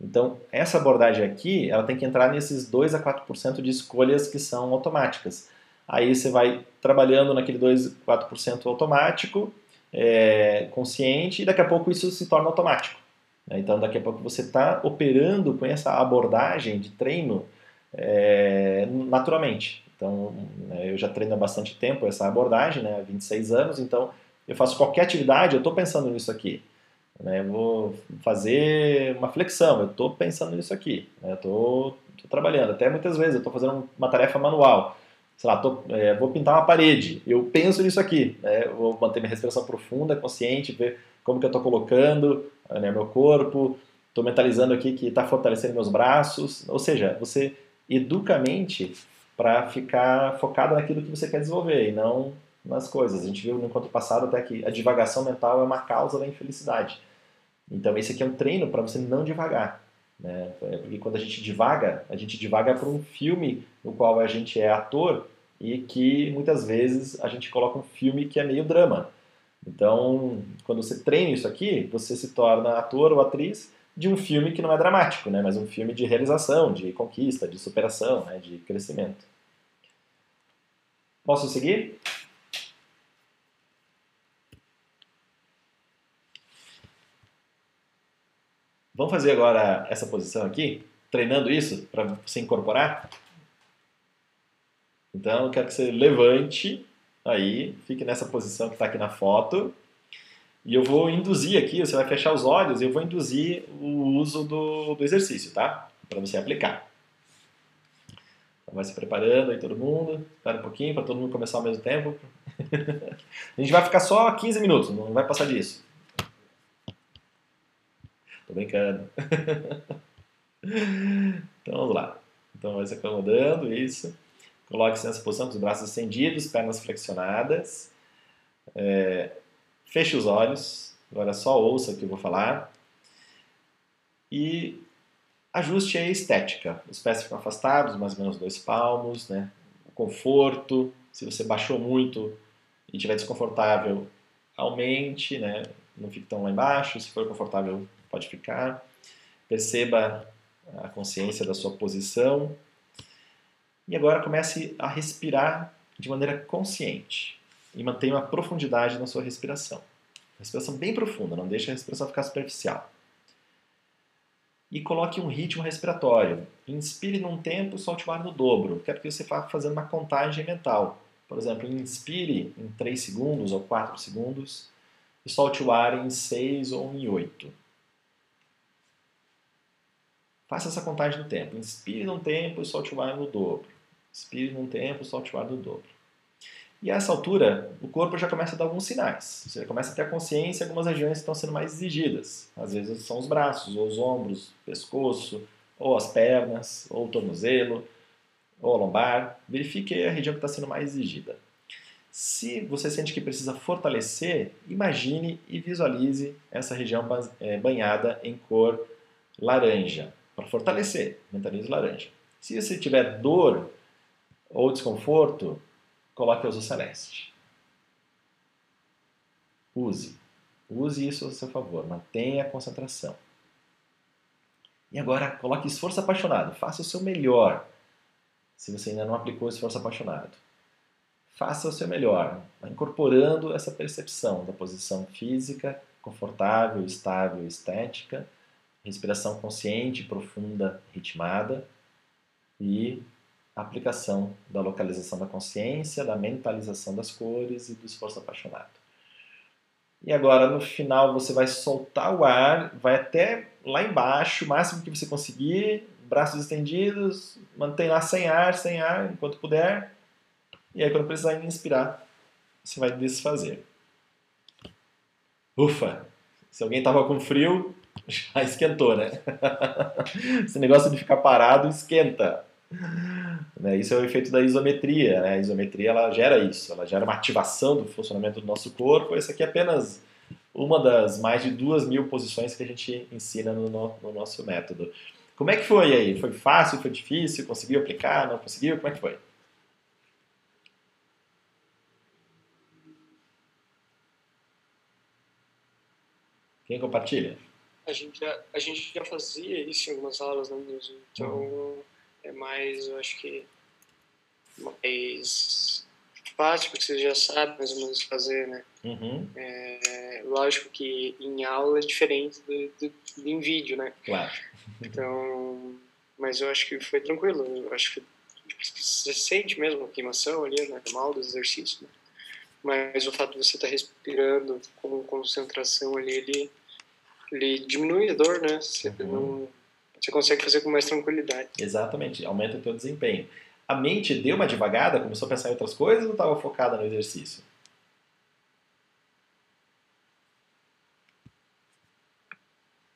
Então, essa abordagem aqui, ela tem que entrar nesses 2 a 4% de escolhas que são automáticas. Aí você vai trabalhando naquele 2 a 4% automático, é, consciente e daqui a pouco isso se torna automático. Né? Então, daqui a pouco você está operando com essa abordagem de treino é, naturalmente. Então, né, eu já treino há bastante tempo essa abordagem, né, há 26 anos, então eu faço qualquer atividade, eu estou pensando nisso aqui. Né, vou fazer uma flexão, eu estou pensando nisso aqui. Né, eu estou trabalhando. Até muitas vezes eu estou fazendo uma tarefa manual sei lá, tô, é, vou pintar uma parede, eu penso nisso aqui, né? vou manter minha respiração profunda, consciente, ver como que eu estou colocando né, meu corpo, estou mentalizando aqui que está fortalecendo meus braços, ou seja, você educa a mente para ficar focado naquilo que você quer desenvolver e não nas coisas. A gente viu no encontro passado até que a divagação mental é uma causa da infelicidade. Então esse aqui é um treino para você não devagar. Né? Porque quando a gente divaga, a gente divaga para um filme no qual a gente é ator e que muitas vezes a gente coloca um filme que é meio drama. Então, quando você treina isso aqui, você se torna ator ou atriz de um filme que não é dramático, né? mas um filme de realização, de conquista, de superação, né? de crescimento. Posso seguir? Vamos fazer agora essa posição aqui, treinando isso para você incorporar. Então, eu quero que você levante aí, fique nessa posição que está aqui na foto. E eu vou induzir aqui, você vai fechar os olhos e eu vou induzir o uso do, do exercício, tá? Para você aplicar. Então, vai se preparando aí todo mundo. Espera um pouquinho para todo mundo começar ao mesmo tempo. a gente vai ficar só 15 minutos, não vai passar disso. Brincando. então vamos lá. Então vai se acomodando, isso. Coloque-se nessa posição com os braços estendidos, pernas flexionadas. É, feche os olhos. Agora só ouça o que eu vou falar. E ajuste a estética. Os pés ficam afastados, mais ou menos dois palmos, né? O conforto. Se você baixou muito e estiver desconfortável, aumente, né? Não fique tão lá embaixo. Se for confortável, pode ficar. Perceba a consciência da sua posição. E agora comece a respirar de maneira consciente e mantenha uma profundidade na sua respiração. Respiração bem profunda, não deixe a respiração ficar superficial. E coloque um ritmo respiratório. Inspire num tempo, solte o ar no dobro. Quero que você vá fazendo uma contagem mental. Por exemplo, inspire em 3 segundos ou 4 segundos e solte o ar em 6 ou em 8. Faça essa contagem no tempo. Inspire num tempo e solte o ar no dobro. Inspire num tempo, solte o ar no dobro. E a essa altura, o corpo já começa a dar alguns sinais. Você começa a ter a consciência, algumas regiões estão sendo mais exigidas. Às vezes são os braços, ou os ombros, pescoço, ou as pernas, ou o tornozelo, ou a lombar. Verifique a região que está sendo mais exigida. Se você sente que precisa fortalecer, imagine e visualize essa região é, banhada em cor laranja. Para fortalecer, mentalize laranja. Se você tiver dor ou desconforto, coloque azul celeste. Use. Use isso a seu favor. Mantenha a concentração. E agora, coloque esforço apaixonado. Faça o seu melhor. Se você ainda não aplicou esforço apaixonado. Faça o seu melhor, incorporando essa percepção da posição física, confortável, estável, estética, respiração consciente, profunda, ritmada e aplicação da localização da consciência, da mentalização das cores e do esforço apaixonado. E agora, no final, você vai soltar o ar, vai até lá embaixo, o máximo que você conseguir, braços estendidos, mantém lá sem ar, sem ar, enquanto puder. E aí, quando precisar inspirar, você vai desfazer. Ufa! Se alguém estava com frio, já esquentou, né? Esse negócio de ficar parado esquenta. Né? Isso é o efeito da isometria. Né? A isometria ela gera isso, ela gera uma ativação do funcionamento do nosso corpo. Essa aqui é apenas uma das mais de duas mil posições que a gente ensina no, no, no nosso método. Como é que foi aí? Foi fácil? Foi difícil? Conseguiu aplicar? Não conseguiu? Como é que foi? Quem compartilha? A gente já, a gente já fazia isso em algumas aulas né, então uhum. é mais, eu acho que mais fácil, porque você já sabe mais ou menos fazer, né? Uhum. É, lógico que em aula é diferente do, do, do em vídeo, né? Claro. Então, mas eu acho que foi tranquilo. Eu acho que você sente mesmo a queimação ali, né? normal do exercício, né? Mas o fato de você estar tá respirando com concentração ali, ele ele diminui a dor, né? Você, uhum. não, você consegue fazer com mais tranquilidade. Exatamente, aumenta o teu desempenho. A mente deu uma devagada, começou a pensar em outras coisas ou estava focada no exercício?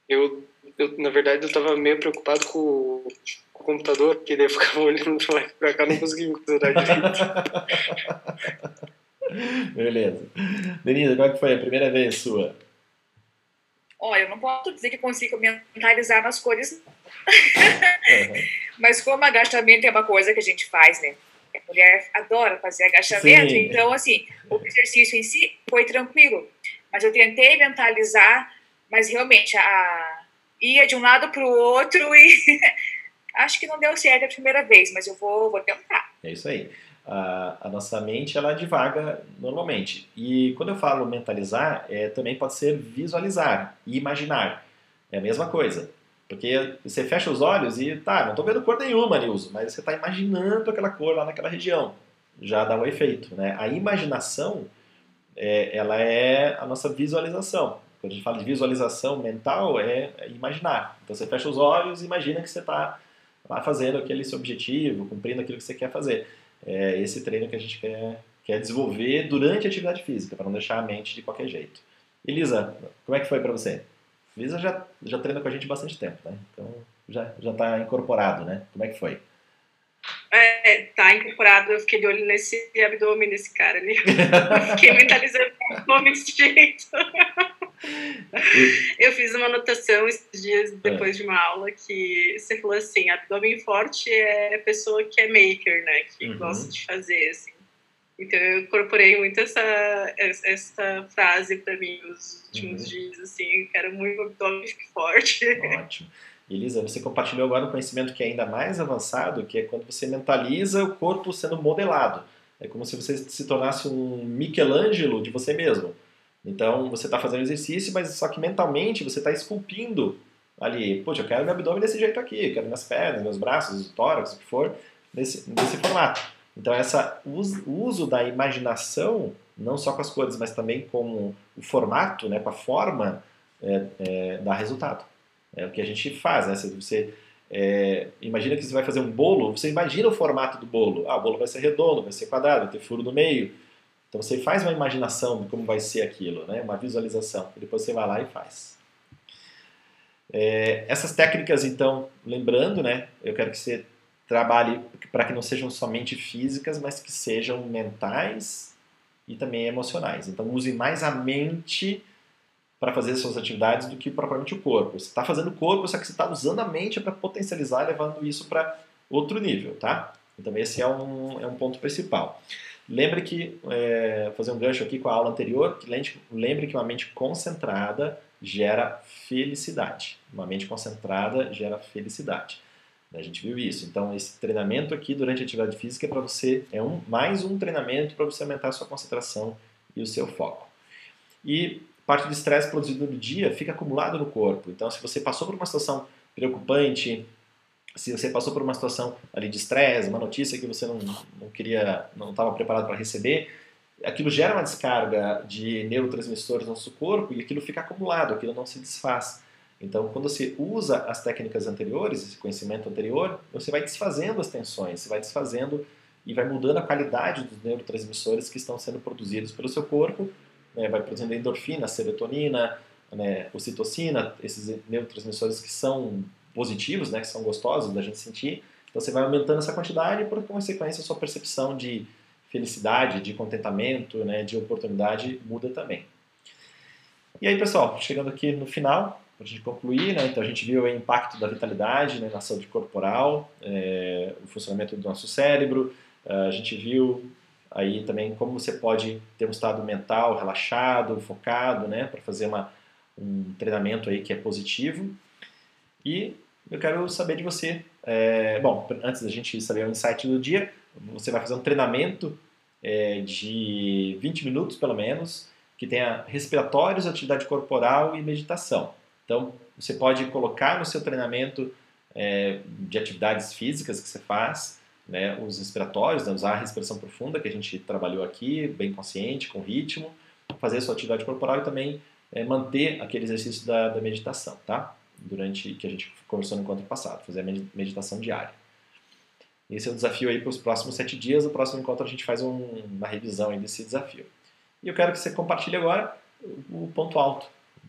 Eu, eu na verdade, eu estava meio preocupado com o, com o computador, porque daí eu ficava olhando para lá e cá, não conseguia me considerar direito. Beleza. Denise, qual é que foi a primeira vez sua? Olha, eu não posso dizer que consigo mentalizar nas cores, uhum. mas como agachamento é uma coisa que a gente faz, né? A mulher adora fazer agachamento, Sim. então, assim, o exercício em si foi tranquilo. Mas eu tentei mentalizar, mas realmente a, ia de um lado para o outro e acho que não deu certo a primeira vez, mas eu vou, vou tentar. É isso aí a, nossa mente ela divaga normalmente. E quando eu falo mentalizar, é, também pode ser visualizar e imaginar. É a mesma coisa. Porque você fecha os olhos e, tá, não estou vendo cor nenhuma, Nilson, mas você está imaginando aquela cor lá naquela região. Já dá um efeito. Né? A imaginação, é, ela é a nossa visualização. Quando a gente fala de visualização mental, é, é imaginar. Então você fecha os olhos e imagina que você está lá fazendo aquele seu objetivo, cumprindo aquilo que você quer fazer é esse treino que a gente quer, quer desenvolver durante a atividade física, para não deixar a mente de qualquer jeito. Elisa, como é que foi para você? Elisa já, já treina com a gente bastante tempo, né? Então já já está incorporado, né? Como é que foi? É, tá incorporado, eu fiquei de olho nesse abdômen desse cara ali. fiquei mentalizando o abdômen desse jeito. eu fiz uma anotação esses dias depois é. de uma aula que você falou assim, abdômen forte é pessoa que é maker, né? Que uhum. gosta de fazer, assim. Então eu incorporei muito essa, essa frase para mim nos últimos uhum. dias, assim, quero muito abdômen forte. Ótimo. Elisa, você compartilhou agora um conhecimento que é ainda mais avançado, que é quando você mentaliza o corpo sendo modelado. É como se você se tornasse um Michelangelo de você mesmo. Então, você está fazendo exercício, mas só que mentalmente você está esculpindo ali. Poxa, eu quero meu abdômen desse jeito aqui, eu quero minhas pernas, meus braços, o tórax, o que for, nesse, formato. Então, essa, o uso da imaginação, não só com as cores, mas também com o formato, né, com a forma, é, é, dá resultado. É o que a gente faz, né? Você é, imagina que você vai fazer um bolo, você imagina o formato do bolo. Ah, o bolo vai ser redondo, vai ser quadrado, vai ter furo no meio. Então você faz uma imaginação de como vai ser aquilo, né? uma visualização, e depois você vai lá e faz. É, essas técnicas, então, lembrando, né, eu quero que você trabalhe para que não sejam somente físicas, mas que sejam mentais e também emocionais. Então use mais a mente para fazer as suas atividades do que propriamente o corpo. Você está fazendo o corpo, só que você está usando a mente para potencializar, levando isso para outro nível, tá? Então esse é um, é um ponto principal. Lembre que, é, fazer um gancho aqui com a aula anterior, lembre que uma mente concentrada gera felicidade. Uma mente concentrada gera felicidade. A gente viu isso. Então, esse treinamento aqui durante a atividade física é para você, é um, mais um treinamento para você aumentar a sua concentração e o seu foco. E parte do estresse produzido no dia fica acumulado no corpo. Então, se você passou por uma situação preocupante, se você passou por uma situação ali de estresse, uma notícia que você não, não queria, não estava preparado para receber, aquilo gera uma descarga de neurotransmissores no nosso corpo e aquilo fica acumulado, aquilo não se desfaz. Então, quando você usa as técnicas anteriores, esse conhecimento anterior, você vai desfazendo as tensões, você vai desfazendo e vai mudando a qualidade dos neurotransmissores que estão sendo produzidos pelo seu corpo, né? vai produzindo endorfina, serotonina, né? ocitocina, esses neurotransmissores que são positivos, né? que são gostosos da gente sentir. Então, você vai aumentando essa quantidade e, por consequência, a sua percepção de felicidade, de contentamento, né? de oportunidade muda também. E aí, pessoal, chegando aqui no final, para a gente concluir, né? então a gente viu o impacto da vitalidade né, na saúde corporal, é, o funcionamento do nosso cérebro, a gente viu aí também como você pode ter um estado mental relaxado, focado, né, para fazer uma, um treinamento aí que é positivo. E eu quero saber de você, é, bom, antes da gente saber o insight do dia, você vai fazer um treinamento é, de 20 minutos pelo menos, que tenha respiratórios, atividade corporal e meditação. Então, você pode colocar no seu treinamento é, de atividades físicas que você faz, né, os respiratórios, né, usar a respiração profunda que a gente trabalhou aqui, bem consciente, com ritmo, fazer a sua atividade corporal e também é, manter aquele exercício da, da, meditação, tá? Durante que a gente conversou no encontro passado, fazer a meditação diária. Esse é o desafio aí para os próximos sete dias. No próximo encontro a gente faz um, uma revisão desse desafio. E eu quero que você compartilhe agora o ponto alto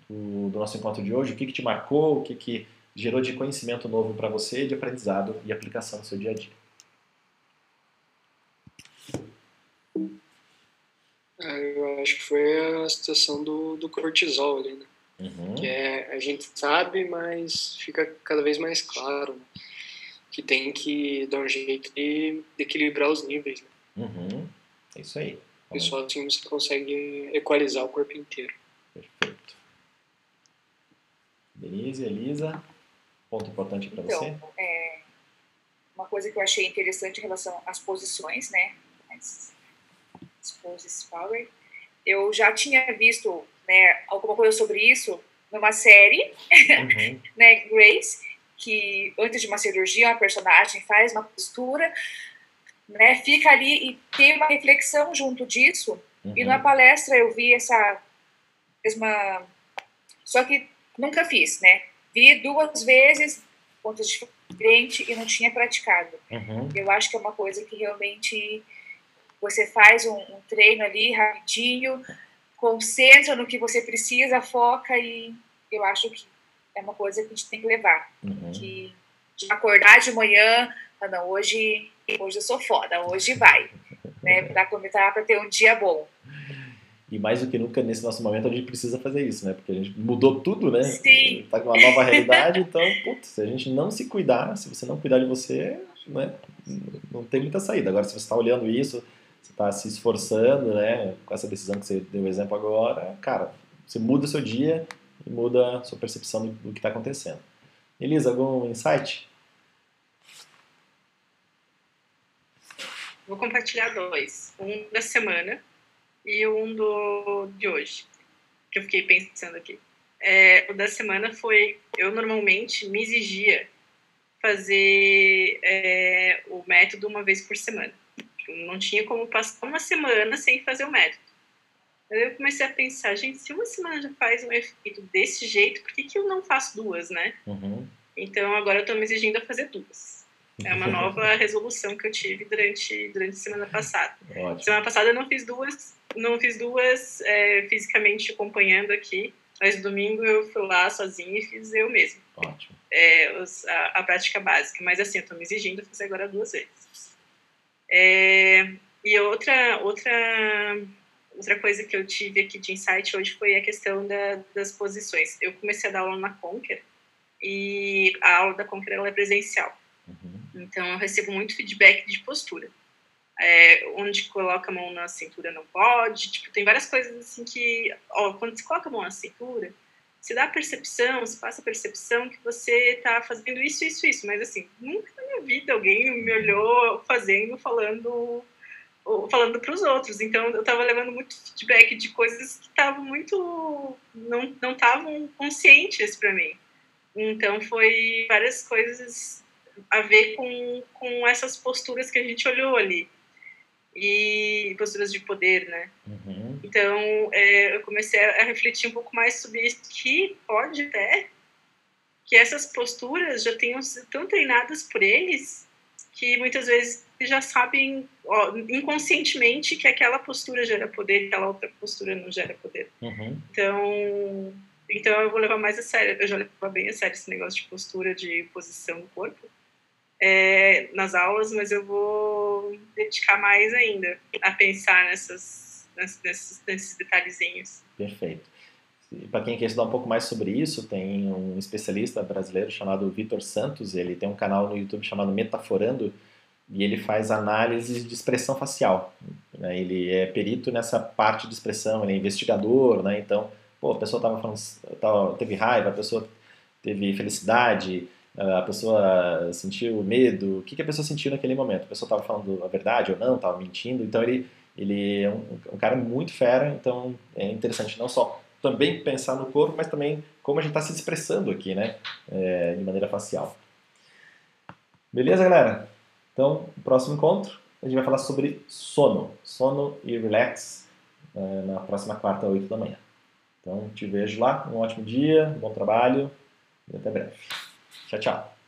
do, do nosso encontro de hoje, o que, que te marcou, o que, que gerou de conhecimento novo para você, de aprendizado e aplicação no seu dia a dia. É, eu acho que foi a situação do, do cortisol ali, né? Uhum. Que é, a gente sabe, mas fica cada vez mais claro né? que tem que dar um jeito de, de equilibrar os níveis. Né? Uhum. É isso aí. E só assim você consegue equalizar o corpo inteiro. Perfeito. Denise, Elisa, ponto importante para então, você? É, uma coisa que eu achei interessante em relação às posições, né? As, as poses power. Eu já tinha visto né, alguma coisa sobre isso numa série, uhum. né, Grace, que antes de uma cirurgia, uma personagem faz uma postura, né, fica ali e tem uma reflexão junto disso. Uhum. E numa palestra eu vi essa mesma. Só que Nunca fiz, né? Vi duas vezes, pontos diferentes, e não tinha praticado. Uhum. Eu acho que é uma coisa que realmente você faz um, um, treino ali rapidinho, concentra no que você precisa, foca e eu acho que é uma coisa que a gente tem que levar. Uhum. Que de acordar de manhã, ah, não, hoje, hoje eu sou foda, hoje vai. né, para começar para ter um dia bom. E mais do que nunca, nesse nosso momento, a gente precisa fazer isso, né? Porque a gente mudou tudo, né? Sim. Tá com uma nova realidade, então, putz, se a gente não se cuidar, se você não cuidar de você, né? Não tem muita saída. Agora, se você está olhando isso, você está se esforçando, né? Com essa decisão que você deu exemplo agora, cara, você muda o seu dia e muda a sua percepção do que está acontecendo. Elisa, algum insight? Vou compartilhar dois. Um da semana e um do, de hoje, que eu fiquei pensando aqui. É, o da semana foi, eu normalmente me exigia fazer é, o método uma vez por semana. Não tinha como passar uma semana sem fazer o método. Aí eu comecei a pensar, gente, se uma semana já faz um efeito desse jeito, por que, que eu não faço duas, né? Uhum. Então agora eu estou me exigindo a fazer duas. É uma nova resolução que eu tive durante, durante a semana passada. Ótimo. Semana passada eu não fiz duas não fiz duas é, fisicamente acompanhando aqui, mas domingo eu fui lá sozinha e fiz eu mesmo. Ótimo. É, os, a, a, prática básica. Mas assim, eu estou me exigindo fazer agora duas vezes. É, e outra, outra, outra coisa que eu tive aqui de insight hoje foi a questão da, das posições. Eu comecei a dar aula na Conquer e a aula da Conquer ela é presencial. Uhum. Então eu recebo muito feedback de postura é, onde coloca a mão na cintura não pode, tipo, tem várias coisas assim que, ó, quando você coloca a mão na cintura, se dá a percepção, se passa a percepção que você está fazendo isso, isso, isso, mas assim, nunca na minha vida alguém me olhou fazendo, falando falando para os outros, então eu estava levando muito feedback de coisas que estavam muito não estavam conscientes para mim, então foi várias coisas a ver com, com essas posturas que a gente olhou ali e posturas de poder, né? Uhum. Então, é, eu comecei a refletir um pouco mais sobre isso, que pode até que essas posturas já tenham sido tão treinadas por eles que muitas vezes já sabem ó, inconscientemente que aquela postura gera poder e aquela outra postura não gera poder. Uhum. Então, então eu vou levar mais a sério, eu já levo bem a sério esse negócio de postura, de posição do corpo é, nas aulas, mas eu vou dedicar mais ainda a pensar nessas, nesses, nesses detalhezinhos. Perfeito. Para quem quer estudar um pouco mais sobre isso, tem um especialista brasileiro chamado Vitor Santos, ele tem um canal no YouTube chamado Metaforando, e ele faz análise de expressão facial. Né? Ele é perito nessa parte de expressão, ele é investigador, né? então, pô, a pessoa tava falando, teve raiva, a pessoa teve felicidade, a pessoa sentiu medo, o que, que a pessoa sentiu naquele momento? A pessoa estava falando a verdade ou não, estava mentindo, então ele, ele é um, um, cara muito fera, então é interessante não só também pensar no corpo, mas também como a gente está se expressando aqui, né, é, de maneira facial. Beleza, galera? Então, próximo encontro, a gente vai falar sobre sono, sono e relax, é, na próxima quarta, oito da manhã. Então, te vejo lá, um ótimo dia, um bom trabalho e até breve. Tchau, tchau.